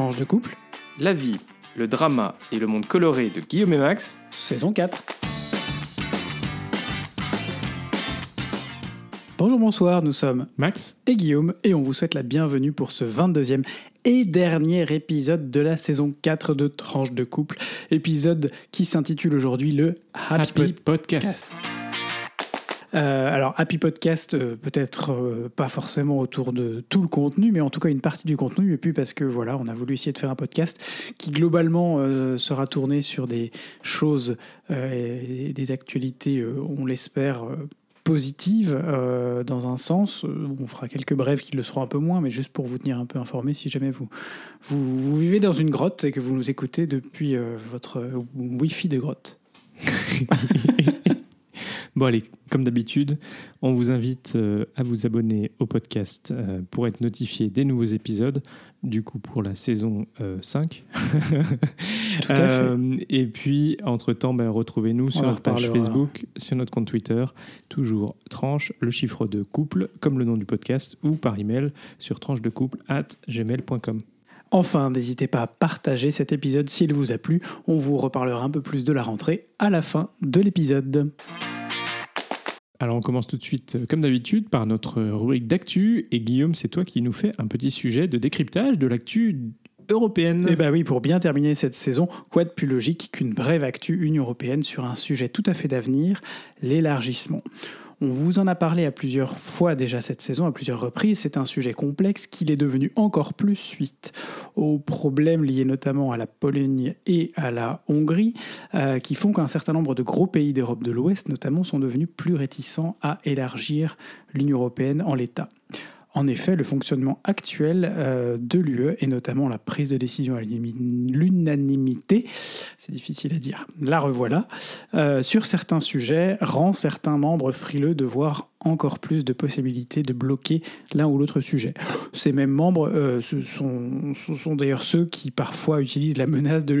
Tranche de couple, La vie, le drama et le monde coloré de Guillaume et Max. saison 4. Bonjour, bonsoir, nous sommes Max et Guillaume et on vous souhaite la bienvenue pour ce 22e et dernier épisode de la saison 4 de Tranche de couple, épisode qui s'intitule aujourd'hui le Happy, Happy Pod- Podcast. Euh, alors, Happy Podcast, euh, peut-être euh, pas forcément autour de tout le contenu, mais en tout cas une partie du contenu. Et puis parce que voilà, on a voulu essayer de faire un podcast qui globalement sera tourné sur des choses et des actualités, on l'espère, positives euh, dans un sens. On fera quelques brèves qui le seront un peu moins, mais juste pour vous tenir un peu informé si jamais vous, vous, vivez dans une grotte et que vous nous écoutez depuis votre Wi-Fi de grotte. Bon allez, comme d'habitude, on vous invite euh, à vous abonner au podcast euh, pour être notifié des nouveaux épisodes, du coup pour la saison euh, 5. Tout à fait. Euh, et puis, entre-temps, ben, retrouvez-nous sur notre page. Facebook, sur notre compte Twitter, toujours tranche, le chiffre de couple, comme le nom du podcast, ou par email sur tranche de couple at gmail.com. Enfin, n'hésitez pas à partager cet épisode s'il vous a plu. On vous reparlera un peu plus de la rentrée à la fin de l'épisode. Alors on commence tout de suite, euh, comme d'habitude, par notre rubrique d'actu. Et Guillaume, c'est toi qui nous fais un petit sujet de décryptage de l'actu européenne. Et bah oui, pour bien terminer cette saison, quoi de plus logique qu'une brève actu Union européenne sur un sujet tout à fait d'avenir, l'élargissement? On vous en a parlé à plusieurs fois déjà cette saison, à plusieurs reprises. C'est un sujet complexe qu'il est devenu encore plus suite aux problèmes liés notamment à la Pologne et à la Hongrie, euh, qui font qu'un certain nombre de gros pays d'Europe de l'Ouest, notamment, sont devenus plus réticents à élargir l'Union européenne en l'état. En effet, le fonctionnement actuel euh, de l'UE, et notamment la prise de décision à l'unanimité, c'est difficile à dire, la revoilà, euh, sur certains sujets, rend certains membres frileux de voir encore plus de possibilités de bloquer l'un ou l'autre sujet. Ces mêmes membres, euh, sont, d'ailleurs ceux qui parfois utilisent la menace de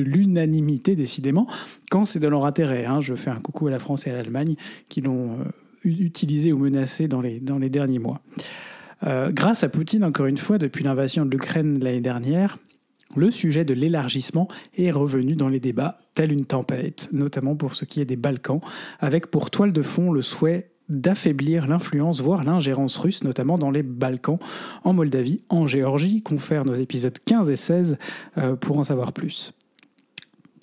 l'unanimité, décidément, quand c'est dans leur intérêt. hein. Je fais un coucou à la France et à l'Allemagne qui l'ont utilisé ou menacé dans les, derniers mois. Euh, grâce à Poutine, encore une fois, depuis l'invasion de l'Ukraine l'année dernière, le sujet de l'élargissement est revenu dans les débats tel une tempête, notamment pour ce qui est des Balkans, avec pour toile de fond le souhait d'affaiblir l'influence, voire l'ingérence russe, notamment dans les Balkans, en Moldavie, en Géorgie, confère nos épisodes 15 et 16 euh, pour en savoir plus.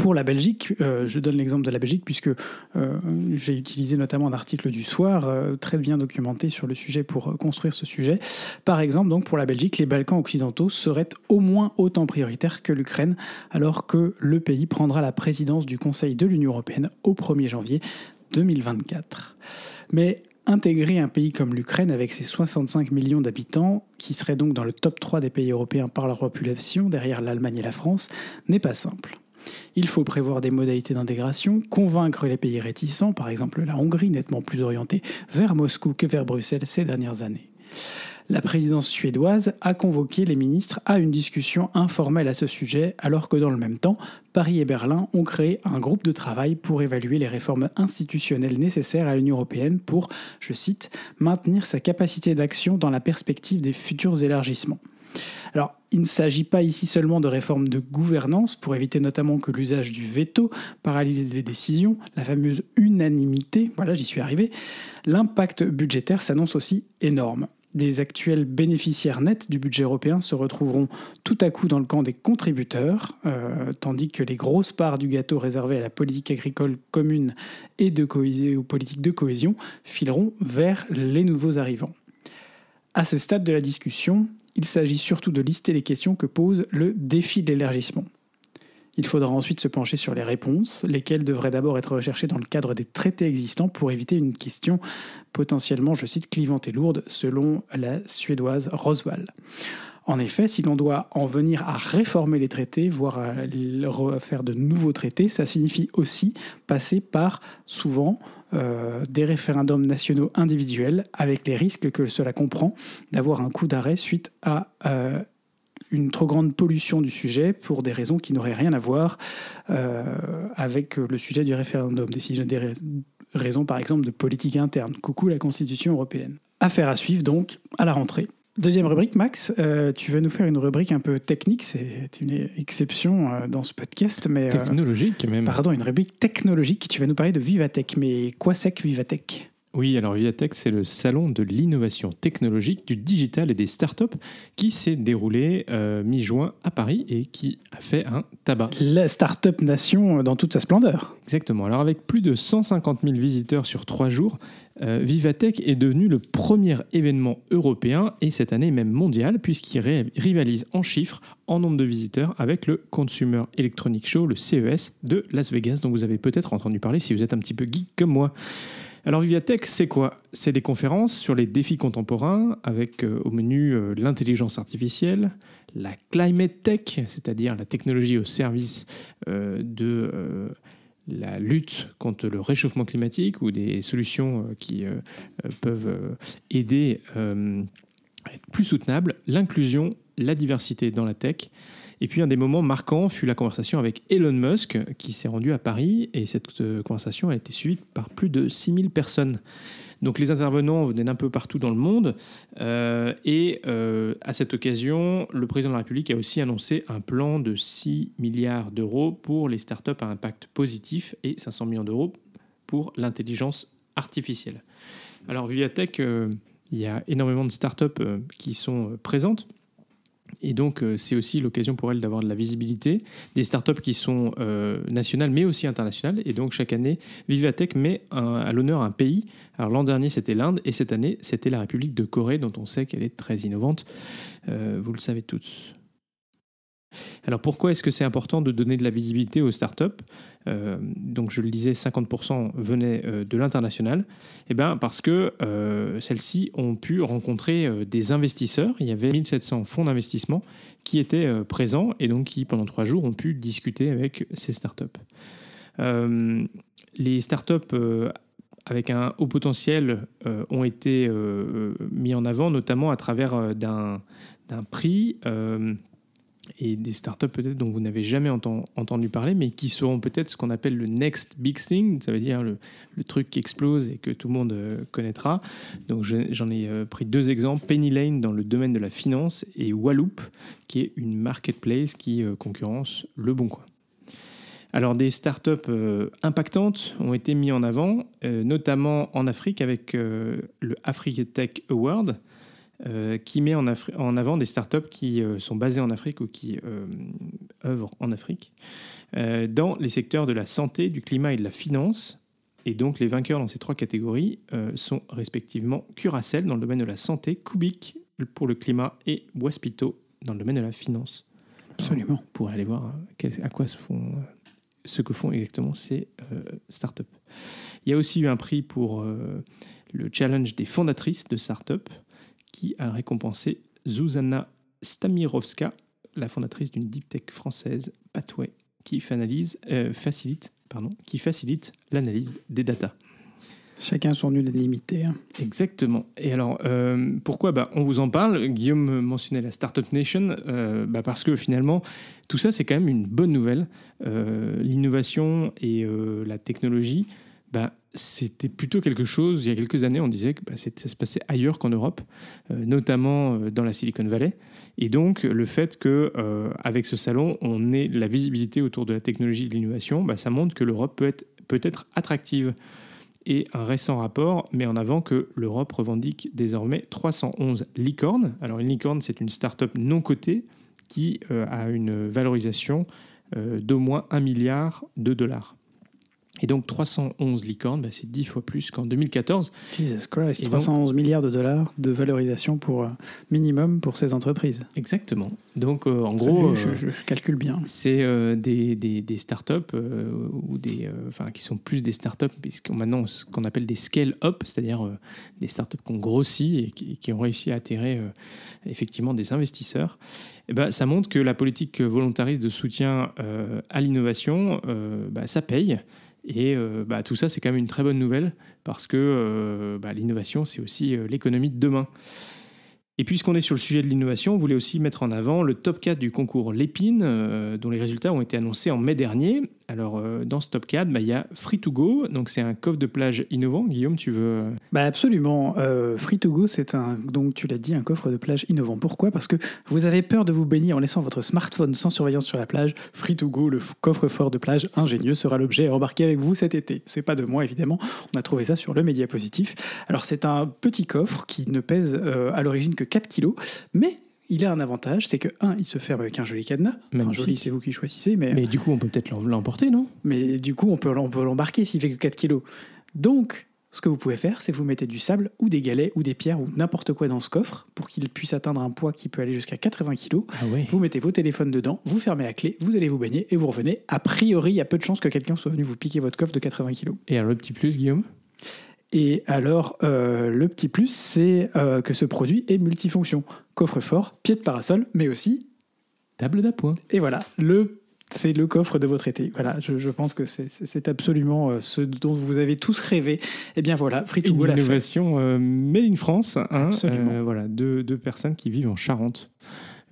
Pour la Belgique, euh, je donne l'exemple de la Belgique puisque euh, j'ai utilisé notamment un article du soir euh, très bien documenté sur le sujet pour construire ce sujet. Par exemple, donc pour la Belgique, les Balkans occidentaux seraient au moins autant prioritaires que l'Ukraine, alors que le pays prendra la présidence du Conseil de l'Union européenne au 1er janvier 2024. Mais intégrer un pays comme l'Ukraine avec ses 65 millions d'habitants, qui serait donc dans le top 3 des pays européens par leur population, derrière l'Allemagne et la France, n'est pas simple. Il faut prévoir des modalités d'intégration, convaincre les pays réticents, par exemple la Hongrie, nettement plus orientée vers Moscou que vers Bruxelles ces dernières années. La présidence suédoise a convoqué les ministres à une discussion informelle à ce sujet, alors que dans le même temps, Paris et Berlin ont créé un groupe de travail pour évaluer les réformes institutionnelles nécessaires à l'Union européenne pour, je cite, maintenir sa capacité d'action dans la perspective des futurs élargissements. Alors, il ne s'agit pas ici seulement de réformes de gouvernance pour éviter notamment que l'usage du veto paralyse les décisions, la fameuse unanimité, voilà, j'y suis arrivé. L'impact budgétaire s'annonce aussi énorme. Des actuels bénéficiaires nets du budget européen se retrouveront tout à coup dans le camp des contributeurs, euh, tandis que les grosses parts du gâteau réservées à la politique agricole commune et de cohésion, aux politiques de cohésion fileront vers les nouveaux arrivants. À ce stade de la discussion, il s'agit surtout de lister les questions que pose le défi de l'élargissement. Il faudra ensuite se pencher sur les réponses, lesquelles devraient d'abord être recherchées dans le cadre des traités existants pour éviter une question potentiellement, je cite, clivante et lourde, selon la suédoise Roswell. En effet, si l'on doit en venir à réformer les traités, voire à refaire de nouveaux traités, ça signifie aussi passer par souvent euh, des référendums nationaux individuels, avec les risques que cela comprend d'avoir un coup d'arrêt suite à euh, une trop grande pollution du sujet pour des raisons qui n'auraient rien à voir euh, avec le sujet du référendum. Des, des rais- raisons, par exemple, de politique interne. Coucou la Constitution européenne. Affaire à suivre donc à la rentrée. Deuxième rubrique, Max, euh, tu vas nous faire une rubrique un peu technique, c'est une exception euh, dans ce podcast, mais... euh, Technologique même. pardon, une rubrique technologique, tu vas nous parler de Vivatech, mais quoi c'est que Vivatech? Oui, alors Viatech, c'est le salon de l'innovation technologique, du digital et des startups qui s'est déroulé euh, mi-juin à Paris et qui a fait un tabac. La Startup Nation dans toute sa splendeur. Exactement. Alors avec plus de 150 000 visiteurs sur trois jours, euh, Vivatech est devenu le premier événement européen et cette année même mondial puisqu'il rivalise en chiffres, en nombre de visiteurs avec le Consumer Electronic Show, le CES de Las Vegas dont vous avez peut-être entendu parler si vous êtes un petit peu geek comme moi. Alors Vivatech, c'est quoi? C'est des conférences sur les défis contemporains avec euh, au menu euh, l'intelligence artificielle, la climate tech, c'est-à-dire la technologie au service de la lutte contre le réchauffement climatique ou des solutions euh, qui euh, peuvent euh, aider à être plus soutenables, l'inclusion, la diversité dans la tech. Et puis un des moments marquants fut la conversation avec Elon Musk qui s'est rendu à Paris et cette conversation a été suivie par plus de 6000 personnes. Donc les intervenants venaient d'un peu partout dans le monde euh, et euh, à cette occasion, le président de la République a aussi annoncé un plan de 6 milliards d'euros pour les startups à impact positif et 500 millions d'euros pour l'intelligence artificielle. Alors Vivatech, euh, il y a énormément de startups qui sont présentes. Et donc, euh, c'est aussi l'occasion pour elles d'avoir de la visibilité, des startups qui sont euh, nationales mais aussi internationales. Et donc, chaque année, Vivatech met à l'honneur un pays. Alors, l'an dernier, c'était l'Inde et cette année, c'était la République de Corée, dont on sait qu'elle est très innovante. Euh, vous le savez tous. Alors, pourquoi est-ce que c'est important de donner de la visibilité aux startups? Euh, Donc, je le disais, 50% venaient euh, de l'international. Eh ben, parce que euh, celles-ci ont pu rencontrer des investisseurs. Il y avait 1700 fonds d'investissement qui étaient présents et donc qui, pendant trois jours, ont pu discuter avec ces startups. Les startups avec un haut potentiel ont été mis en avant, notamment à travers d'un prix et des startups peut-être dont vous n'avez jamais enten- entendu parler, mais qui seront peut-être ce qu'on appelle le next big thing, ça veut dire le, truc qui explose et que tout le monde euh, connaîtra. Donc je- j'en ai euh, pris deux exemples, Penny Lane dans le domaine de la finance et Walloop, qui est une marketplace qui euh, concurrence Le Bon Coin. Alors des startups impactantes ont été mis en avant, notamment en Afrique avec le Africa Tech Award, euh, qui met en, Afri- en avant des startups qui euh, sont basées en Afrique ou qui euh, œuvrent en Afrique, dans les secteurs de la santé, du climat et de la finance. Et donc les vainqueurs dans ces trois catégories sont respectivement Curacell dans le domaine de la santé, Kubik pour le climat et Waspito dans le domaine de la finance. Absolument. Vous pourrez aller voir à quoi se font, ce que font exactement ces euh, startups. Il y a aussi eu un prix pour euh, le challenge des fondatrices de startups qui a récompensé Zuzana Stamirovska, la fondatrice d'une deep tech française, Pathway, qui, finalise, euh, facilite, pardon, qui facilite l'analyse des datas. Chacun son nul limité. hein. Exactement. Et alors, euh, pourquoi? Bah, On vous en parle. Guillaume mentionnait la Startup Nation, euh, bah, parce que finalement, tout ça, c'est quand même une bonne nouvelle. Euh, L'innovation et la technologie, bah, c'était plutôt quelque chose, il y a quelques années, on disait que bah, ça se passait ailleurs qu'en Europe, euh, notamment euh, dans la Silicon Valley. Et donc, le fait que euh, avec ce salon, on ait la visibilité autour de la technologie et de l'innovation, bah, ça montre que l'Europe peut être, peut être attractive et un récent rapport met en avant que l'Europe revendique désormais 311 licornes. Alors une licorne, c'est une start-up non cotée qui a une valorisation d'au moins 1 milliard de dollars. Et donc 311 licornes, bah, c'est 10 fois plus qu'en 2014. Jesus Christ, Et donc- 311 milliards de dollars de valorisation pour euh, minimum pour ces entreprises. Exactement. Donc euh, en gros, je, euh, je- je calcule bien. c'est euh, des, des, des startups ou des, enfin, qui sont plus des startups, puisqu'on maintenant ce qu'on appelle des scale-up, c'est-à-dire des startups qui ont grossi et qui, qui ont réussi à attirer effectivement des investisseurs. Eh ben, ça montre que la politique volontariste de soutien euh, à l'innovation, euh, bah, ça paye. Et euh, bah, tout ça, c'est quand même une très bonne nouvelle parce que euh, bah, l'innovation, c'est aussi euh, l'économie de demain. Et puisqu'on est sur le sujet de l'innovation, on voulait aussi mettre en avant le top 4 du concours Lépine, dont les résultats ont été annoncés en mai dernier. Alors, euh, dans ce top 4, bah, il y a Free to Go. Donc, c'est un coffre de plage innovant. Guillaume, tu veux. euh, Bah absolument. Euh, Free to go, c'est un, donc tu l'as dit, un coffre de plage innovant. Pourquoi? Parce que vous avez peur de vous baigner en laissant votre smartphone sans surveillance sur la plage. Free to go, le coffre-fort de plage ingénieux, sera l'objet à embarquer avec vous cet été. C'est pas de moi évidemment. On a trouvé ça sur le média positif. Alors c'est un petit coffre qui ne pèse à l'origine que 4 kilos, mais il a un avantage, c'est que un, il se ferme avec un joli cadenas. Enfin, joli, c'est vous qui choisissez, mais Mais du coup, on peut peut-être l'em- l'emporter, non? mais du coup, on peut, on peut l'embarquer s'il fait que 4 kilos. Donc, ce que vous pouvez faire, c'est vous mettez du sable ou des galets ou des pierres ou n'importe quoi dans ce coffre pour qu'il puisse atteindre un poids qui peut aller jusqu'à 80 kilos. Ah ouais. Vous mettez vos téléphones dedans, vous fermez la clé, vous allez vous baigner et vous revenez. A priori, il y a peu de chances que quelqu'un soit venu vous piquer votre coffre de 80 kilos. Et alors, le petit plus, Guillaume? Et alors, euh, le petit plus, c'est euh, que ce produit est multifonction. Coffre-fort, pied de parasol, mais aussi Table d'appoint. Et voilà, le c'est le coffre de votre été. Voilà, je, je pense que c'est- absolument euh, ce dont vous avez tous rêvé. Et bien voilà, Free to Une Go l'a fait. innovation euh, made in France. hein, Absolument. Euh, voilà, deux, deux personnes qui vivent en Charente.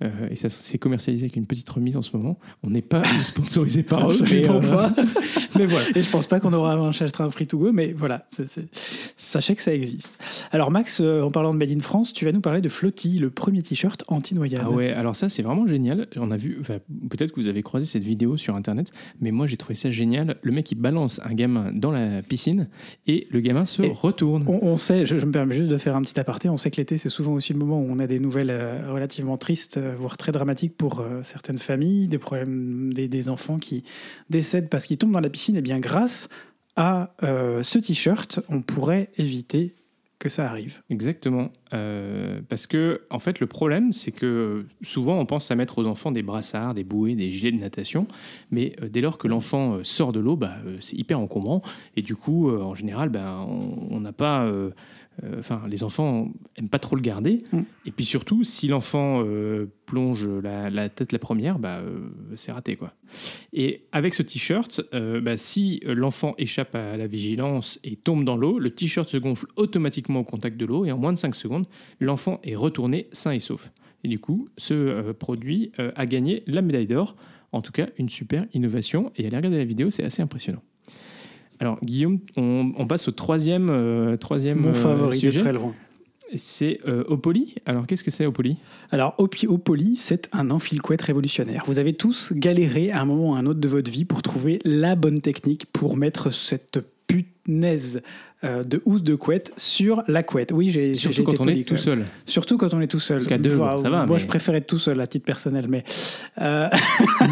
Euh, et ça s'est commercialisé avec une petite remise en ce moment. On n'est pas sponsorisé par eux, mais, euh, pas. mais voilà. Et je pense pas qu'on aura un un Free to Go, mais voilà, c'est- sachez que ça existe. Alors Max, euh, en parlant de Made in France, tu vas nous parler de Flotti, le premier t-shirt anti-noyade. Ah ouais, alors ça c'est vraiment génial. On a vu, enfin, peut-être que vous avez croisé cette vidéo sur internet, mais moi j'ai trouvé ça génial. Le mec il balance un gamin dans la piscine et le gamin se Et retourne. On, on sait, je, je me permets juste de faire un petit aparté, on sait que l'été c'est souvent aussi le moment où on a des nouvelles euh, relativement tristes, voire très dramatiques pour euh, certaines familles, des problèmes, des, enfants qui décèdent parce qu'ils tombent dans la piscine. Et bien grâce à euh, ce t-shirt, on pourrait éviter que ça arrive. Exactement. Euh, parce que, en fait, le problème, c'est que souvent, on pense à mettre aux enfants des brassards, des bouées, des gilets de natation. Mais euh, dès lors que l'enfant euh, sort de l'eau, bah, euh, c'est hyper encombrant. Et du coup, euh, en général, on on n'a pas. Euh, Enfin, les enfants aiment pas trop le garder. Mm. Et puis surtout, si l'enfant euh, plonge la, la tête la première, bah, euh, c'est raté. quoi. Et avec ce t-shirt, bah, si l'enfant échappe à la vigilance et tombe dans l'eau, le t-shirt se gonfle automatiquement au contact de l'eau et en moins de 5 secondes, l'enfant est retourné sain et sauf. Et du coup, ce euh, produit euh, a gagné la médaille d'or. En tout cas, une super innovation. Et allez regarder la vidéo, c'est assez impressionnant. Alors, Guillaume, on, on passe au troisième, euh, troisième Mon euh, favori de sujet. très loin. C'est euh, Opoly. Alors, qu'est-ce que c'est Opoly Alors, Opoly, c'est un enfile-couette révolutionnaire. Vous avez tous galéré à un moment ou à un autre de votre vie pour trouver la bonne technique pour mettre cette euh, de housse de couette sur la couette. Oui, j'ai Surtout été quand on poli, est tout seul. Surtout quand on est tout seul. Parce qu'à deux, ça va, Moi, mais- je préfère être tout seul à titre personnel, mais euh,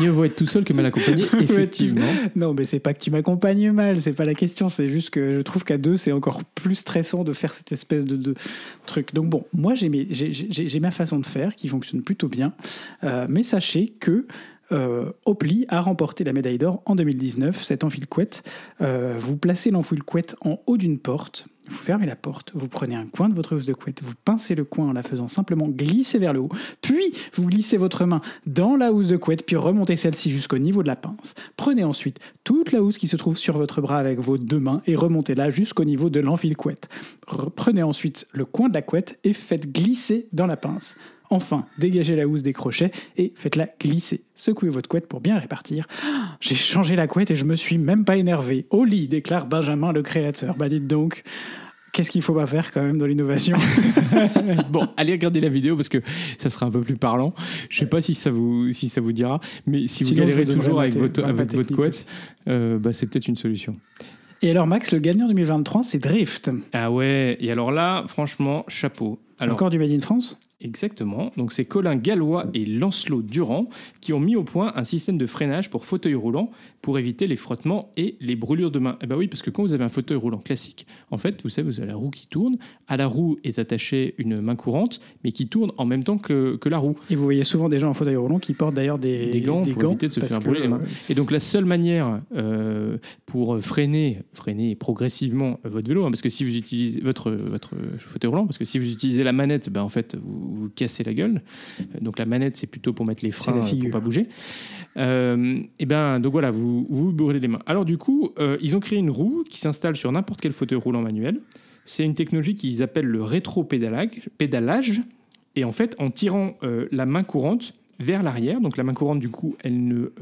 Mieux vaut être tout seul que mal accompagné, effectivement. non, mais c'est pas que tu m'accompagnes mal, c'est pas la question. C'est juste que je trouve qu'à deux, c'est encore plus stressant de faire cette espèce de, de truc. Donc bon, moi j'ai ma façon de faire qui fonctionne plutôt bien, Euh, mais sachez que euh, Opli a remporté la médaille d'or en 2019. Cet enfile-couette, euh, vous placez l'enfile-couette en haut d'une porte. Vous fermez la porte, vous prenez un coin de votre housse de couette, vous pincez le coin en la faisant simplement glisser vers le haut, puis vous glissez votre main dans la housse de couette, puis remontez celle-ci jusqu'au niveau de la pince. Prenez ensuite toute la housse qui se trouve sur votre bras avec vos deux mains et remontez-la jusqu'au niveau de l'enfile-couette. Re- Prenez ensuite le coin de la couette et faites glisser dans la pince. Enfin, dégagez la housse des crochets et faites-la glisser. Secouez votre couette pour bien la répartir. J'ai changé la couette et je me suis même pas énervé. Au lit, déclare Benjamin le créateur. Bah dites donc, qu'est-ce qu'il faut pas faire quand même dans l'innovation bon, allez regarder la vidéo parce que ça sera un peu plus parlant. Je sais pas si ça vous, si ça vous dira, mais si vous Sinon, galérez toujours avec votre, avec votre couette, euh, bah, c'est peut-être une solution. Et alors Max, le gagnant 2023, c'est Drift. Ah ouais, et alors là, franchement, chapeau. C'est Alors, encore du Made in France? Exactement. Donc c'est Colin Gallois et Lancelot Durand qui ont mis au point un système de freinage pour fauteuil roulant pour éviter les frottements et les brûlures de main. Eh ben oui, parce que quand vous avez un fauteuil roulant classique, en fait, vous savez, vous avez la roue qui tourne. À la roue est attachée une main courante, mais qui tourne en même temps que, que la roue. Et vous voyez souvent des gens en fauteuil roulant qui portent d'ailleurs des, Des gants pour éviter de se faire brûler les mains. euh, Et donc la seule manière euh, pour freiner, freiner progressivement votre vélo, hein, parce que si vous utilisez votre, votre fauteuil roulant, parce que si vous utilisez la manette, ben, en fait vous, vous cassez la gueule. Euh, Donc la manette c'est plutôt pour mettre les freins euh, pour pas bouger. Euh, et ben donc voilà vous vous brûlez les mains. Alors du coup euh, ils ont créé une roue qui s'installe sur n'importe quel fauteuil roulant manuel. C'est une technologie qu'ils appellent le rétro-pédalage. pédalage. Et en fait, en tirant euh, la main courante vers l'arrière, donc la main courante, du coup, elle ne,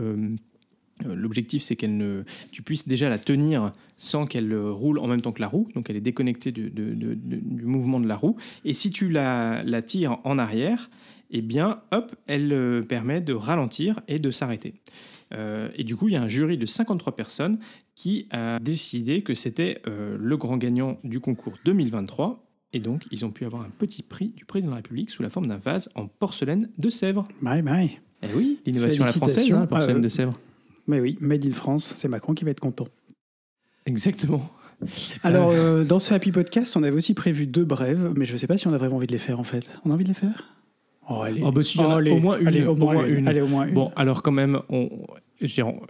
L'objectif, c'est qu'elle ne, tu puisses déjà la tenir sans qu'elle euh, roule en même temps que la roue. Donc, elle est déconnectée du, de- de- de- du mouvement de la roue. Et si tu la, la tires en arrière, eh bien, hop, elle euh, permet de ralentir et de s'arrêter. Euh, et du coup, il y a un jury de 53 personnes qui a décidé que c'était euh, le grand gagnant du concours 2023. Et donc, ils ont pu avoir un petit prix du président de la République sous la forme d'un vase en porcelaine de Sèvres. Bye bye. Eh oui, l'innovation à la française, hein, la porcelaine Ah, euh, de Sèvres. Mais oui, Made in France, c'est Macron qui va être content. Exactement. Alors, euh, dans ce Happy Podcast, on avait aussi prévu deux brèves, mais je ne sais pas si on a vraiment envie de les faire en fait. On a envie de les faire? Oh, allez. Oh, bah, y en a allez, au moins une, allez, au au moins une. une. Allez, au moins une. Bon, alors quand même, on, je dirais, on-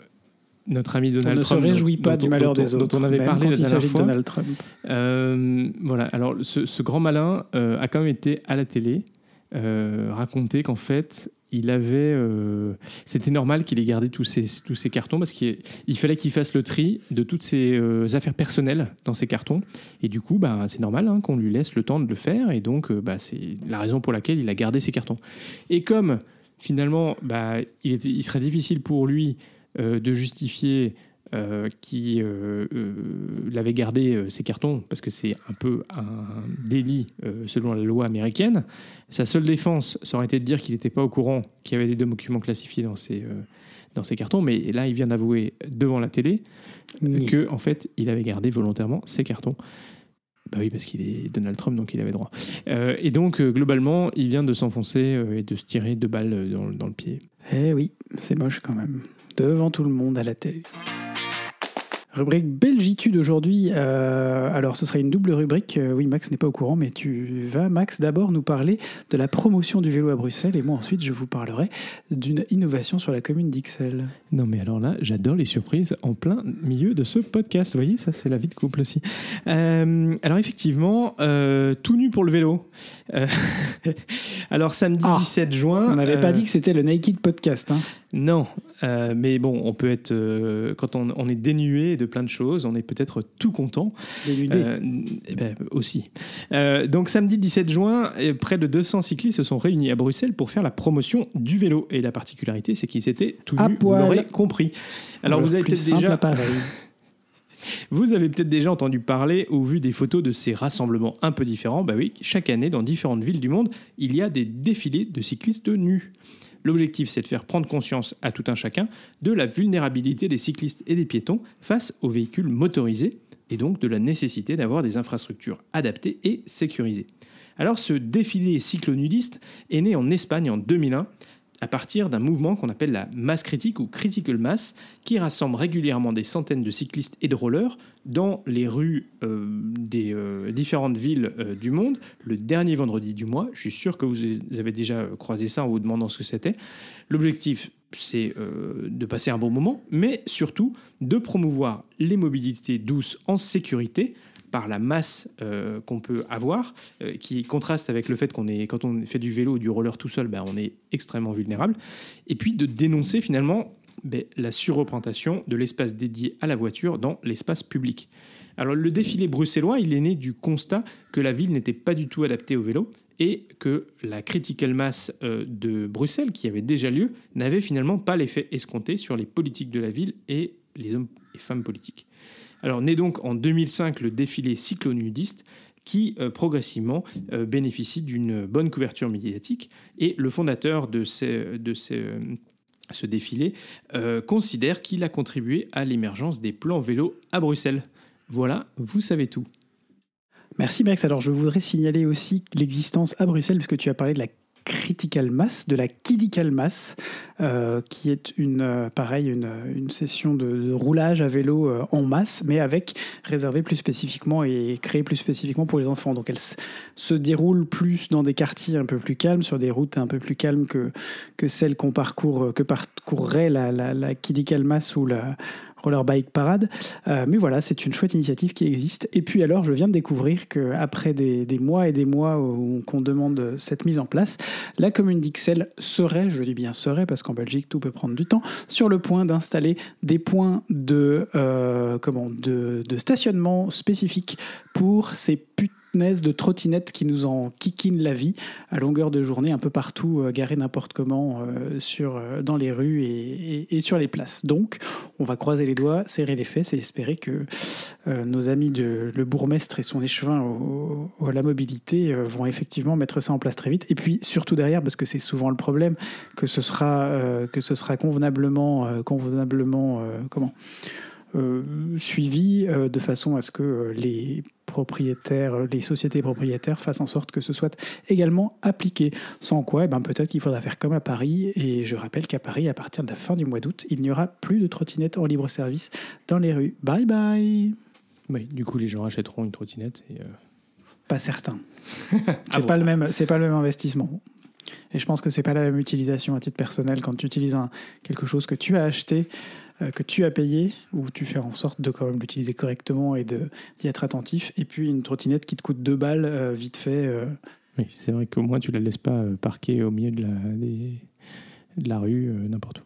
notre ami on Donald ne Trump. se réjouit dont- pas dont- du malheur dont- des dont autres, on avait parlé la il dernière s'agit de fois. Donald Trump. Euh, voilà, alors ce, ce grand malin euh, a quand même été à la télé euh, raconter qu'en fait, il avait. euh, C'était normal qu'il ait gardé tous ses, tous cartons parce qu'il il fallait qu'il fasse le tri de toutes ses euh, affaires personnelles dans ses cartons. Et du coup, bah, c'est normal hein, qu'on lui laisse le temps de le faire. Et donc, euh, bah, c'est la raison pour laquelle il a gardé ses cartons. Et comme finalement, bah, il, serait difficile pour lui de justifier euh, qui euh, euh, l'avait gardé ses cartons parce que c'est un peu un délit selon la loi américaine. Sa seule défense, ça aurait été de dire qu'il n'était pas au courant qu'il y avait des documents classifiés dans ses, dans ses cartons, mais là il vient d'avouer devant la télé Ni. que en fait il avait gardé volontairement ses cartons. Bah oui, parce qu'il est Donald Trump, donc il avait droit. Et donc, globalement, il vient de s'enfoncer et de se tirer deux balles dans, dans le pied. Eh oui, c'est moche quand même. Devant tout le monde à la télé. Rubrique Belgitude aujourd'hui. Euh, alors, ce sera une double rubrique. Euh, oui, Max n'est pas au courant, mais tu vas, Max, d'abord nous parler de la promotion du vélo à Bruxelles. Et moi, ensuite, je vous parlerai d'une innovation sur la commune d'Ixelles. Non, mais alors là, j'adore les surprises en plein milieu de ce podcast. Vous voyez, ça, c'est la vie de couple aussi. Euh, alors, effectivement, tout nu pour le vélo. Alors, samedi Ah, 17 juin. On n'avait pas dit que c'était le Naked Podcast. Hein. Non, euh, mais bon, on peut être. euh, quand on, on est dénué de plein de choses, on est peut-être tout content. Dénudé. Euh, eh ben, aussi. Donc samedi 17 juin, près de 200 cyclistes se sont réunis à Bruxelles pour faire la promotion du vélo. Et la particularité, c'est qu'ils étaient tout À nus, vous l'aurez compris. Alors Le vous avez peut-être déjà, vous avez peut-être déjà entendu parler ou vu des photos de ces rassemblements un peu différents. Bah oui, chaque année, dans différentes villes du monde, il y a des défilés de cyclistes nus. L'objectif, c'est de faire prendre conscience à tout un chacun de la vulnérabilité des cyclistes et des piétons face aux véhicules motorisés et donc de la nécessité d'avoir des infrastructures adaptées et sécurisées. Alors ce défilé cyclonudiste est né en Espagne en 2001 à partir d'un mouvement qu'on appelle la masse critique ou critical mass, qui rassemble régulièrement des centaines de cyclistes et de rollers dans les rues euh, des euh, différentes villes euh, du monde le dernier vendredi du mois. Je suis sûr que vous avez déjà croisé ça en vous demandant ce que c'était. L'objectif, c'est de passer un bon moment, mais surtout de promouvoir les mobilités douces en sécurité par la masse qu'on peut avoir, qui contraste avec le fait qu'on est, quand on fait du vélo ou du roller tout seul, ben, on est extrêmement vulnérable, et puis de dénoncer finalement ben, la surreprésentation de l'espace dédié à la voiture dans l'espace public. Alors le défilé bruxellois, il est né du constat que la ville n'était pas du tout adaptée au vélo et que la critical mass euh, de Bruxelles, qui avait déjà lieu, n'avait finalement pas l'effet escompté sur les politiques de la ville et les hommes et femmes politiques. Alors naît donc en 2005 le défilé cyclonudiste qui euh, progressivement euh, bénéficie d'une bonne couverture médiatique et le fondateur de, ces, ce défilé euh, considère qu'il a contribué à l'émergence des plans vélo à Bruxelles. Voilà, vous savez tout. Merci Max. Alors je voudrais signaler aussi l'existence à Bruxelles, puisque tu as parlé de la critical mass, de la kidical mass, euh, qui est une, euh, pareil, une, une session de, roulage à vélo euh, en masse, mais avec réservé plus spécifiquement et créé plus spécifiquement pour les enfants. Donc elle se déroule plus dans des quartiers un peu plus calmes, sur des routes un peu plus calmes que, que celles qu'on parcourt, que parcourrait la, la, la kidical mass ou la roller bike parade. Euh, mais voilà, c'est une chouette initiative qui existe. Et puis alors, je viens de découvrir qu'après des, des mois et des mois qu'on demande cette mise en place, la commune d'Ixelles serait, je dis bien serait, parce qu'en Belgique tout peut prendre du temps, sur le point d'installer des points de, euh, comment, de, de stationnement spécifiques pour ces putains de trottinettes qui nous en kikinent la vie à longueur de journée, un peu partout, euh, garées n'importe comment euh, sur, euh, dans les rues et, sur les places. Donc, on va croiser les doigts, serrer les fesses et espérer que nos amis de le bourgmestre et son échevin à la mobilité vont effectivement mettre ça en place très vite. Et puis, surtout derrière, parce que c'est souvent le problème, que ce sera, que ce sera convenablement, convenablement comment suivi de façon à ce que les propriétaires, euh, les sociétés propriétaires fassent en sorte que ce soit également appliqué. Sans quoi, eh ben, peut-être qu'il faudra faire comme à Paris. Et je rappelle qu'à Paris, à partir de la fin du mois d'août, il n'y aura plus de trottinettes en libre service dans les rues. Bye bye Oui, du coup, les gens achèteront une trottinette. Et, euh, Pas certain. C'est voir. pas le même, c'est pas le même investissement. Et je pense que c'est pas la même utilisation à titre personnel quand tu utilises un, quelque chose que tu as acheté, que tu as payé, où tu fais en sorte de quand même l'utiliser correctement et d'y être attentif. Et puis une trottinette qui te coûte deux balles, euh, vite fait. euh, Oui, c'est vrai qu'au moins, tu la laisses pas euh, parquer au milieu de la, des- de la rue, euh, n'importe où.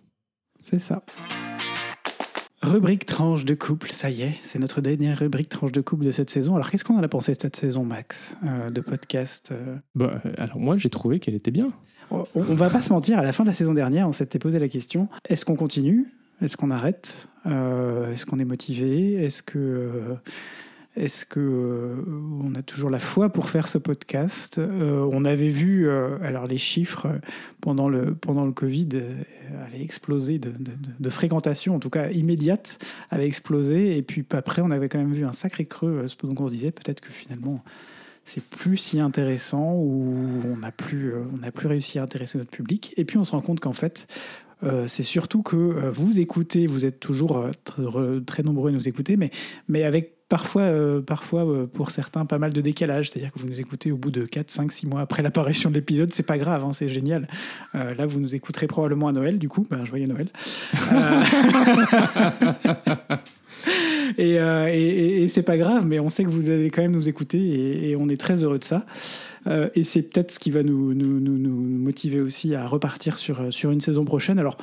c'est ça. Rubrique tranche de couple, ça y est, c'est notre dernière rubrique tranche de couple de cette saison. Alors qu'est-ce qu'on en a pensé de cette saison, Max, euh, de podcast euh? Bah, euh, alors, moi, j'ai trouvé qu'elle était bien. On on va pas se mentir, à la fin de la saison dernière, on s'était posé la question est-ce qu'on continue Est-ce qu'on arrête? Euh, Est-ce qu'on est motivé? Est-ce que. euh, est-ce que euh, on a toujours la foi pour faire ce podcast? On avait vu, alors les chiffres pendant le pendant le Covid avaient explosé de, fréquentation, en tout cas immédiate, avait explosé. Et puis après, on avait quand même vu un sacré creux. Donc on se disait peut-être que finalement c'est plus si intéressant ou on n'a plus, on plus réussi à intéresser notre public. Et puis on se rend compte qu'en fait, euh, c'est surtout que euh, vous écoutez, vous êtes toujours euh, tr- très nombreux à nous écouter, mais, mais avec parfois, parfois pour certains, pas mal de décalage. C'est-à-dire que vous nous écoutez au bout de 4, 5, 6 mois après l'apparition de l'épisode, c'est pas grave, hein, c'est génial. Là, vous nous écouterez probablement à Noël, du coup, ben, joyeux Noël. Et, et- et- et c'est pas grave, mais on sait que vous allez quand même nous écouter et on est très heureux de ça. Euh, et c'est peut-être ce qui va nous, motiver aussi à repartir sur, sur une saison prochaine. Alors,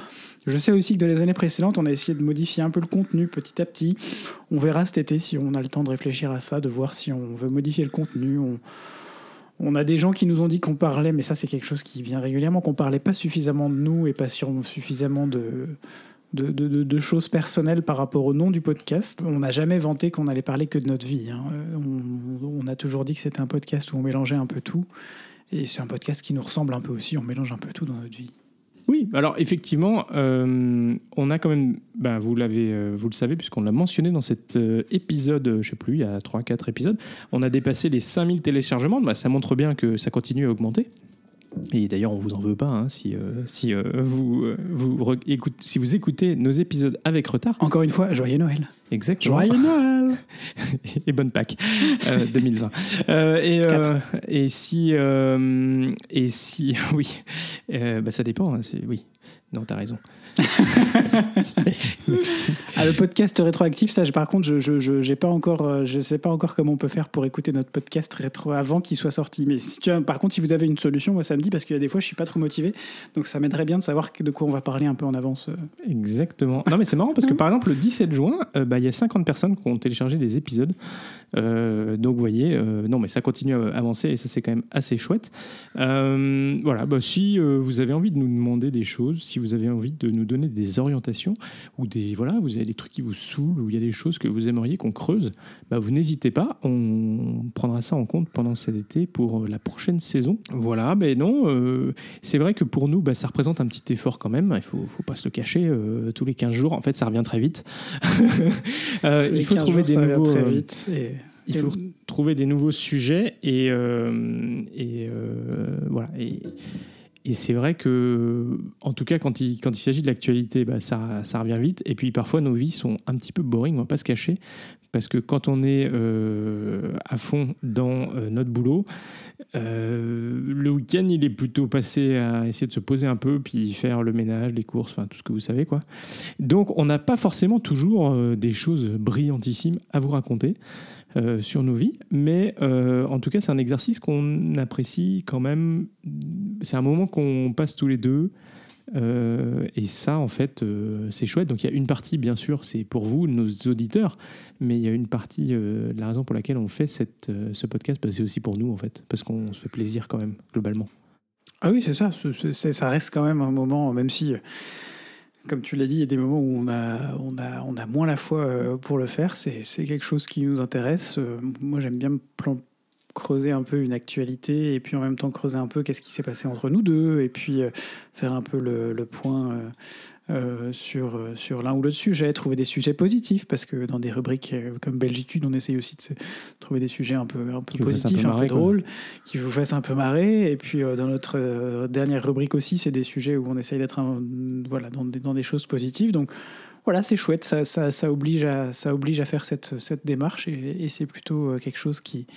je sais aussi que dans les années précédentes, on a essayé de modifier un peu le contenu petit à petit. On verra cet été si on a le temps de réfléchir à ça, de voir si on veut modifier le contenu. On, on a des gens qui nous ont dit qu'on parlait, mais ça c'est quelque chose qui vient régulièrement, qu'on parlait pas suffisamment de nous et pas suffisamment de, de, choses personnelles par rapport au nom du podcast. On n'a jamais vanté qu'on allait parler que de notre vie. hein. Euh, On, a toujours dit que c'était un podcast où on mélangeait un peu tout. Et c'est un podcast qui nous ressemble un peu aussi, on mélange un peu tout dans notre vie. Oui, alors effectivement, euh, on a quand même, ben, vous l'avez, euh, vous le savez, puisqu'on l'a mentionné dans cet épisode, je sais plus, il y a 3-4 épisodes, on a dépassé les 5000 téléchargements, Bah, ça montre bien que ça continue à augmenter. Et d'ailleurs, on vous en veut pas hein, si, euh, si, euh, vous, euh, vous re- écoute- si vous écoutez nos épisodes avec retard. Encore une fois, joyeux Noël. Exactement. Joyeux Noël et bonne Pâques euh, 2020. Euh, et, euh, et si, euh, et si, oui, euh, bah, ça dépend. hein, oui, non, t'as raison. Ah, le podcast rétroactif, ça, je- par contre, je je, je, j'ai pas encore, euh, je sais pas encore comment on peut faire pour écouter notre podcast rétro avant qu'il soit sorti. Mais si tu as- par contre, si vous avez une solution, moi, ça me dit parce qu'il y a des fois, je suis pas trop motivé, donc ça m'aiderait bien de savoir de quoi on va parler un peu en avance. euh. Exactement. Non, mais c'est marrant parce que par exemple, le 17 juin, euh, bah, il y a 50 personnes qui ont téléchargé des épisodes. Euh, donc, vous voyez, euh, non, mais ça continue à avancer et ça, c'est quand même assez chouette. Voilà, bah, si vous avez envie de nous demander des choses, si vous avez envie de nous donner des orientations ou des. Voilà, vous avez des trucs qui vous saoulent ou il y a des choses que vous aimeriez qu'on creuse, bah, vous n'hésitez pas. On prendra ça en compte pendant cet été pour euh, la prochaine saison. Voilà, mais non, euh, c'est vrai que pour nous, bah, ça représente un petit effort quand même. Il faut, faut pas se le cacher. euh, tous les 15 jours, en fait, ça revient très vite. Euh, il faut 15 trouver jours, des nouveaux. très vite. Et... il et- faut trouver des nouveaux sujets et, euh, et euh, voilà. Et, et c'est vrai que, en tout cas, quand il, quand il s'agit de l'actualité, bah, ça, ça revient vite. Et puis parfois, nos vies sont un petit peu boring, on va pas se cacher. Parce que quand on est euh, à fond dans euh, notre boulot, euh, le week-end, il est plutôt passé à essayer de se poser un peu, puis faire le ménage, les courses, enfin tout ce que vous savez. quoi. Donc on n'a pas forcément toujours des choses brillantissimes à vous raconter euh, sur nos vies, mais euh, en tout cas c'est un exercice qu'on apprécie quand même. C'est un moment qu'on passe tous les deux Euh, et ça, en fait, c'est chouette. Donc il y a une partie, bien sûr, c'est pour vous, nos auditeurs, mais il y a une partie, la raison pour laquelle on fait cette, ce podcast, c'est aussi pour nous, en fait, parce qu'on se fait plaisir quand même, globalement. Ah oui, c'est ça. Ça reste quand même un moment, même si, comme tu l'as dit, il y a des moments où on a, moins la foi euh, pour le faire. C'est quelque chose qui nous intéresse. Euh, Moi, j'aime bien me creuser un peu une actualité et puis en même temps creuser un peu qu'est-ce qui s'est passé entre nous deux et puis euh, faire un peu le, le point euh, euh, sur, sur l'un ou l'autre sujet, trouver des sujets positifs parce que dans des rubriques comme Belgitude, on essaye aussi de trouver des sujets un peu, un peu un positifs, un peu, drôles, qui vous fassent un peu marrer. Et puis euh, dans notre euh, dernière rubrique aussi, c'est des sujets où on essaye d'être voilà, dans, des, dans des choses positives. Donc voilà, c'est chouette, ça, ça, ça, oblige à, ça oblige à faire cette, cette démarche et, et c'est plutôt quelque chose qui,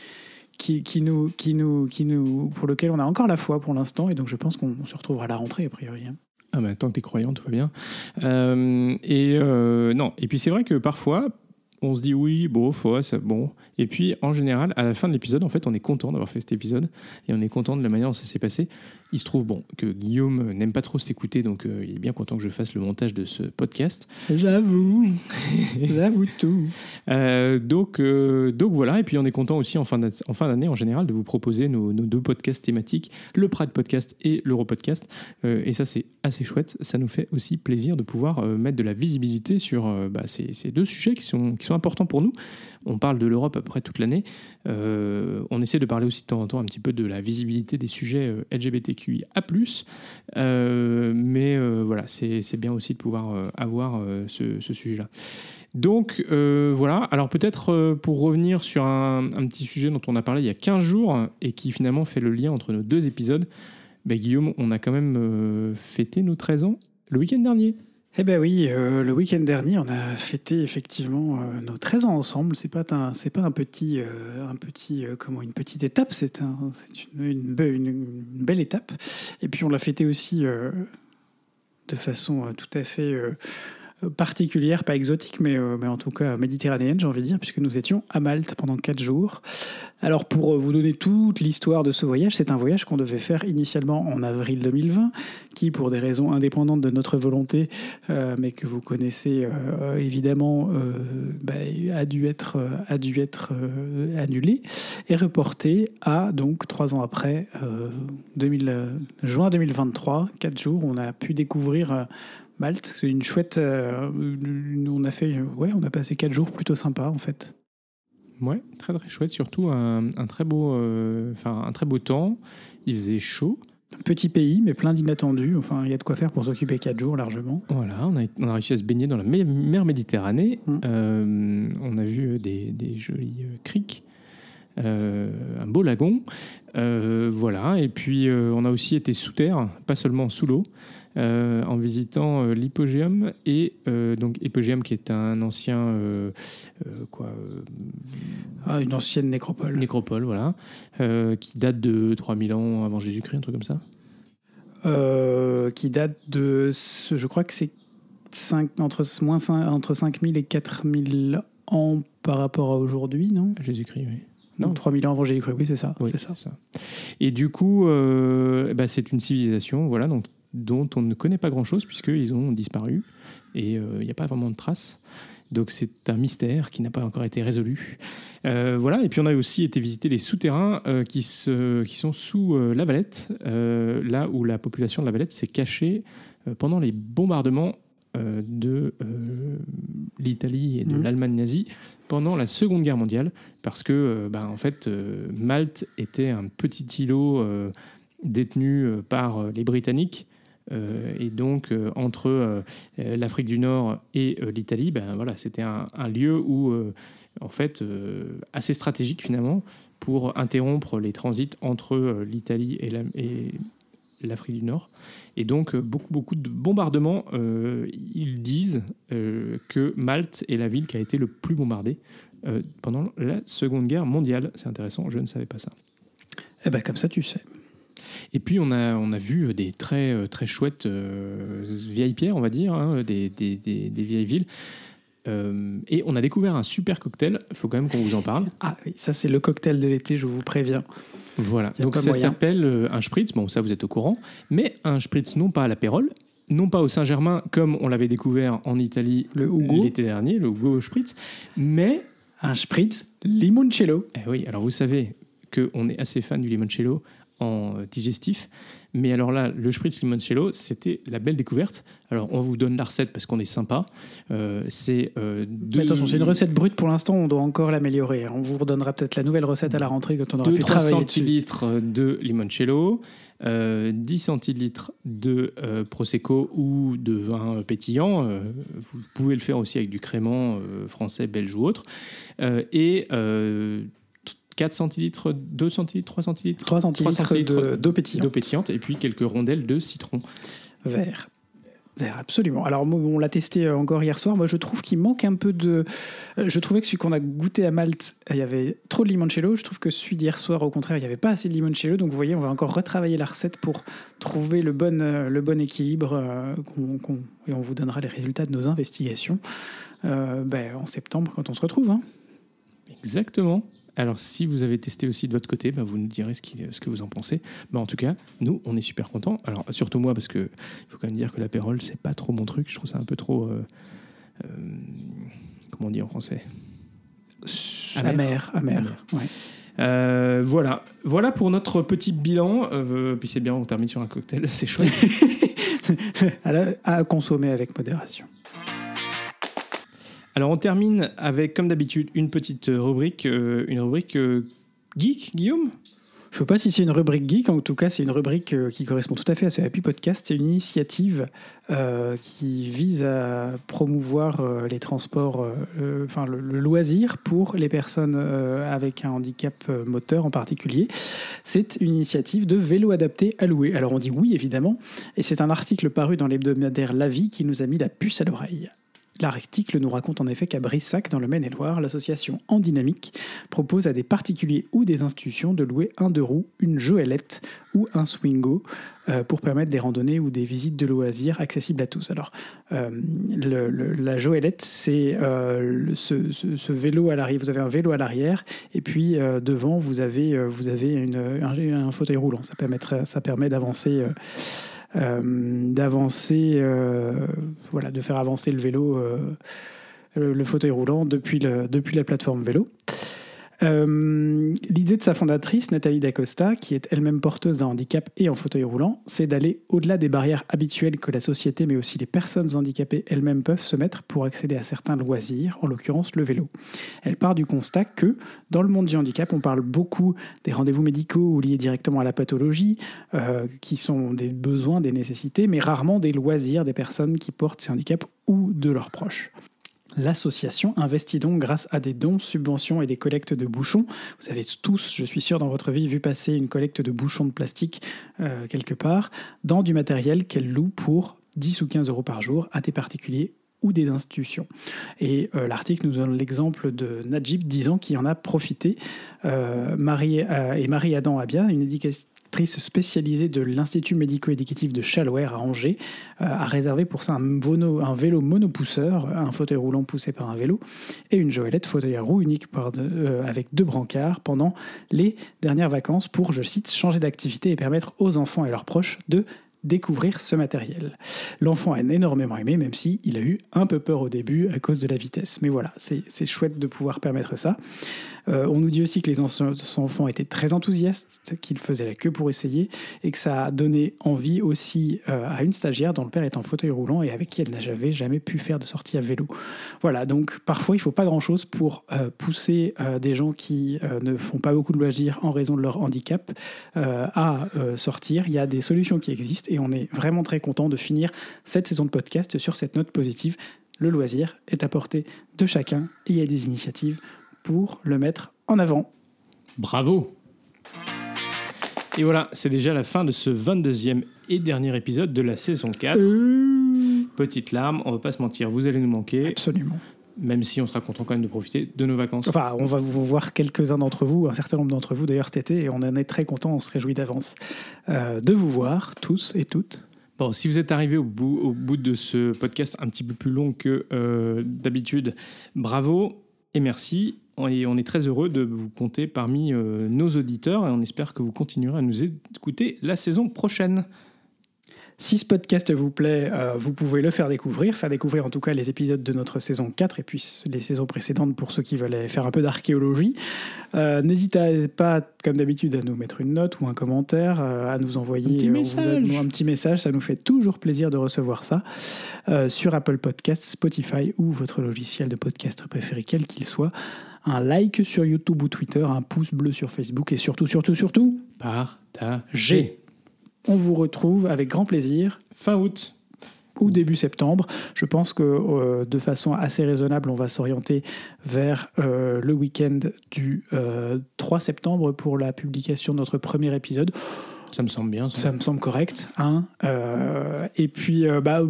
qui, nous, qui, nous, qui nous, pour lequel on a encore la foi pour l'instant. Et donc je pense qu'on se retrouvera à la rentrée a priori. hein. Ah bah tant que t'es croyant, tout va bien. Euh, et euh, non, et puis c'est vrai que parfois, on se dit oui, bon, faut, c'est bon. Et puis en général, à la fin de l'épisode, en fait, on est content d'avoir fait cet épisode et on est content de la manière dont ça s'est passé. Il se trouve bon que Guillaume n'aime pas trop s'écouter, donc euh, il est bien content que je fasse le montage de ce podcast. J'avoue, j'avoue tout. Euh, donc, euh, donc voilà, et puis on est content aussi en fin d'a- en fin d'année en général de vous proposer nos, nos deux podcasts thématiques, le Pride Podcast et l'Europodcast. Et ça c'est assez chouette, ça nous fait aussi plaisir de pouvoir mettre de la visibilité sur bah, ces, ces deux sujets qui sont, qui sont importants pour nous. On parle de l'Europe à peu près toute l'année. Euh, on essaie de parler aussi de temps en temps un petit peu de la visibilité des sujets euh, LGBTQIA+. Euh, mais voilà, c'est bien aussi de pouvoir avoir ce, sujet-là. Donc voilà, alors peut-être pour revenir sur un, petit sujet dont on a parlé il y a 15 jours et qui finalement fait le lien entre nos deux épisodes, ben, Guillaume, on a quand même fêté nos 13 ans le week-end dernier. Eh ben oui, euh, le week-end dernier, on a fêté effectivement euh, nos 13 ans ensemble. C'est pas un, c'est pas un petit, euh, un petit, comment, une petite étape. C'est un, c'est une, une be- une- une belle étape. Et puis on l'a fêté aussi de façon tout à fait particulière, pas exotique, mais, euh, mais en tout cas méditerranéenne, j'ai envie de dire, puisque nous étions à Malte pendant quatre jours. Alors pour euh, vous donner toute l'histoire de ce voyage, c'est un voyage qu'on devait faire initialement en avril 2020, qui pour des raisons indépendantes de notre volonté, euh, mais que vous connaissez évidemment, bah, a dû être, a dû être annulé et reporté à donc trois ans après, 2000, juin 2023, quatre jours, on a pu découvrir Malte. C'est une chouette. euh, une- on a fait, ouais, on a passé quatre jours plutôt sympas en fait. Ouais, très très chouette, surtout un, un très beau, euh, un très beau temps. Il faisait chaud. Petit pays, mais plein d'inattendus. Enfin, il y a de quoi faire pour s'occuper quatre jours largement. Voilà, on a, on a réussi à se baigner dans la mer Méditerranée. Mm. Euh, on a vu des, des jolis euh, criques, euh, un beau lagon. Euh, voilà, et puis euh, on a aussi été sous terre, pas seulement sous l'eau, euh, en visitant euh, l'Hypogéum et euh, donc Hypogéum qui est un ancien euh, quoi Ah, une ancienne nécropole. nécropole, voilà, qui date de 3000 ans avant Jésus-Christ, un truc comme ça. Qui date de, je crois que c'est cinq- entre, moins cinq- entre 5000 et 4000 ans par rapport à aujourd'hui, non? Jésus-Christ, oui. Non, Non. 3000 ans avant Jésus-Christ, oui, c'est ça. Oui, ça. Et du coup, bah, c'est une civilisation voilà, donc, dont on ne connaît pas grand-chose puisqu'ils ont disparu et euh, il n'y a pas vraiment de traces. Donc c'est un mystère qui n'a pas encore été résolu. Euh, voilà, et puis on a aussi été visiter les souterrains euh, qui, se, qui sont sous euh, la Valette, là où la population de la Valette s'est cachée pendant les bombardements de l'Italie et de Mhm. l'Allemagne nazie pendant la Seconde Guerre mondiale, parce que bah, en fait Malte était un petit îlot détenu par les Britanniques. Euh, et donc euh, entre euh, l'Afrique du Nord et l'Italie, ben voilà, c'était un, lieu où, en fait, assez stratégique finalement pour interrompre les transits entre l'Italie et la- et l'Afrique du Nord. Et donc, beaucoup, beaucoup de bombardements. ils disent que Malte est la ville qui a été le plus bombardée pendant la Seconde Guerre mondiale. C'est intéressant, je ne savais pas ça. Eh ben, comme ça, tu sais. Et puis, on a, on a vu des très, euh, très chouettes euh, vieilles pierres, on va dire, hein, des, des- des- des vieilles villes. Euh, et on a découvert un super cocktail, il faut quand même qu'on vous en parle. Ah oui, ça, c'est le cocktail de l'été, je vous préviens. Voilà, donc ça s'appelle un spritz, bon ça vous êtes au courant, mais un spritz non pas à l'apérole, non pas au Saint-Germain, comme on l'avait découvert en Italie l'été dernier, le Hugo Spritz, mais Un spritz limoncello. Eh oui, alors vous savez qu'on est assez fan du limoncello en euh, digestif. Mais alors là, le spritz limoncello, c'était la belle découverte. Alors on vous donne la recette parce qu'on est sympa. Euh, c'est euh, deux, Mais attention, c'est une recette brute pour l'instant, on doit encore l'améliorer. hein. On vous redonnera peut-être la nouvelle recette à la rentrée quand on aura 2 pu 3 travailler dessus. centilitres de limoncello, euh, 10 centilitres de prosecco ou de vin pétillant. vous pouvez le faire aussi avec du crément français, belge ou autre. Et 4 centilitres, 2 centilitres, 3 centilitres 3 centilitres centilitres de- d'eau pétillante. d'eau pétillante et puis quelques rondelles de citron. Vert. Vert, absolument. Alors, moi, on l'a testé euh, encore hier soir. Moi, je trouve qu'il manque un peu de. euh, Je trouvais que celui qu'on a goûté à Malte, il y avait trop de limoncello. Je trouve que celui d'hier soir, au contraire, il n'y avait pas assez de limoncello. Donc, vous voyez, on va encore retravailler la recette pour trouver le bon, euh, le bon équilibre. euh, qu'on- qu'on- et on vous donnera les résultats de nos investigations euh, ben, en septembre quand on se retrouve. hein. Exactement. Alors, si vous avez testé aussi de votre côté, bah, vous nous direz ce, qu'il- ce que vous en pensez. Bah, en tout cas, nous, on est super contents. Alors, surtout moi, parce que il faut quand même dire que l'apérole, c'est pas trop mon truc. Je trouve ça un peu trop. euh, euh, comment on dit en français? Amer. Amer, amer. Amer. ouais. Euh, Voilà. Voilà pour notre petit bilan. Euh, puis c'est bien, on termine sur un cocktail. C'est chouette. à, la- à consommer avec modération. Alors, on termine avec, comme d'habitude, une petite rubrique. euh, une rubrique euh, geek, Guillaume? Je ne sais pas si c'est une rubrique geek, en tout cas c'est une rubrique euh, qui correspond tout à fait à ce Happy Podcast. C'est une initiative euh, qui vise à promouvoir euh, les transports, euh, euh, enfin le, le loisir pour les personnes euh, avec un handicap euh, moteur en particulier. C'est une initiative de vélo adapté à louer. Alors on dit oui évidemment, et c'est un article paru dans l'hebdomadaire La Vie qui nous a mis la puce à l'oreille. L'article nous raconte en effet qu'à Brissac, dans le Maine-et-Loire, l'association En Dynamique propose à des particuliers ou des institutions de louer un deux roues, une joëlette ou un swingo euh, pour permettre des randonnées ou des visites de loisirs accessibles à tous. Alors, euh, la joëlette, c'est euh, ce, vélo à l'arrière. Vous avez un vélo à l'arrière et puis devant, vous avez, vous avez une- un, un fauteuil roulant. Ça, ça permet d'avancer. Euh, d'avancer, euh, voilà, de faire avancer le vélo, euh, le, fauteuil roulant depuis la plateforme vélo. Euh, L'idée de sa fondatrice, Nathalie Dacosta, qui est elle-même porteuse d'un handicap et en fauteuil roulant, c'est d'aller au-delà des barrières habituelles que la société, mais aussi les personnes handicapées elles-mêmes peuvent se mettre pour accéder à certains loisirs, en l'occurrence le vélo. Elle part du constat que, dans le monde du handicap, on parle beaucoup des rendez-vous médicaux ou liés directement à la pathologie, euh, qui sont des besoins, des nécessités, mais rarement des loisirs des personnes qui portent ces handicaps ou de leurs proches. L'association investit donc grâce à des dons, subventions et des collectes de bouchons. Vous avez tous, je suis sûr, dans votre vie, vu passer une collecte de bouchons de plastique euh, quelque part, dans du matériel qu'elle loue pour 10 ou 15 euros par jour à des particuliers ou des institutions. Et euh, l'article nous donne l'exemple de Najib, 10 ans, qui en a profité. Euh, Marie, et Marie-Adam Abia, une spécialisée de l'Institut médico-éducatif de Chalouer à Angers, euh, a réservé pour ça un, vélo monopousseur, un fauteuil roulant poussé par un vélo, et une joëlette fauteuil à roue unique euh, avec deux brancards pendant les dernières vacances pour, je cite, changer d'activité et permettre aux enfants et leurs proches de découvrir ce matériel. L'enfant a énormément aimé, même si a eu un peu peur au début à cause de la vitesse. Mais voilà, c'est chouette de pouvoir permettre ça. Euh, on nous dit aussi que les ense- son enfants étaient très enthousiastes, qu'ils faisaient la queue pour essayer, et que ça a donné envie aussi euh, à une stagiaire dont le père est en fauteuil roulant et avec qui elle n'avait jamais pu faire de sortie à vélo. Voilà, donc parfois il ne faut pas grand-chose pour euh, pousser des gens qui ne font pas beaucoup de loisirs en raison de leur handicap à sortir. Il y a des solutions qui existent et on est vraiment très content de finir cette saison de podcast sur cette note positive. Le loisir est à portée de chacun et il y a des initiatives pour le mettre en avant. Bravo Et voilà, c'est déjà la fin de ce 22e et dernier épisode de la saison 4. Euh, Petite larme, on va pas se mentir, vous allez nous manquer, Absolument. même si on sera content quand même de profiter de nos vacances. Enfin, on va vous voir quelques-uns d'entre vous, un certain nombre d'entre vous d'ailleurs cet été, et on en est très content, on se réjouit d'avance euh, de vous voir, tous et toutes. Bon, si vous êtes arrivé au bout, au bout de ce podcast un petit peu plus long que euh, d'habitude, bravo et merci. Est, on est très heureux de vous compter parmi euh, nos auditeurs et on espère que vous continuerez à nous écouter la saison prochaine. Si ce podcast vous plaît, euh, vous pouvez le faire découvrir, faire découvrir en tout cas les épisodes de notre saison 4 et puis les saisons précédentes pour ceux qui veulent faire un peu d'archéologie. Euh, n'hésitez pas, comme d'habitude, à nous mettre une note ou un commentaire, euh, à nous envoyer un petit, message. un petit message. Ça nous fait toujours plaisir de recevoir ça sur Apple Podcasts, Spotify ou votre logiciel de podcast préféré, quel qu'il soit. Un like sur YouTube ou Twitter, un pouce bleu sur Facebook et surtout, surtout, surtout, partagez. On vous retrouve avec grand plaisir. Fin août ou début septembre. Je pense que euh, de façon assez raisonnable, on va s'orienter vers euh, le week-end du euh, 3 septembre pour la publication de notre premier épisode. Ça me semble bien. Ça, ça me semble correct. Hein euh, et puis, euh, bah,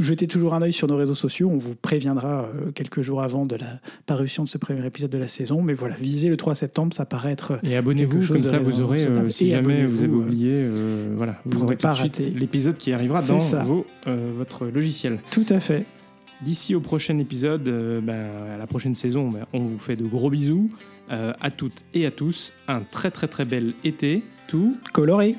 jetez toujours un œil sur nos réseaux sociaux. On vous préviendra euh, quelques jours avant de la parution de ce premier épisode de la saison. Mais voilà, visez le 3 septembre, ça paraît être. Et abonnez-vous, comme ça vous aurez, euh, si jamais vous avez oublié, voilà, vous aurez tout de suite l'épisode qui arrivera dans vos, votre logiciel. Tout à fait. D'ici au prochain épisode, bah, à la prochaine saison, bah, on vous fait de gros bisous à toutes et à tous. Un très très très bel été tout coloré.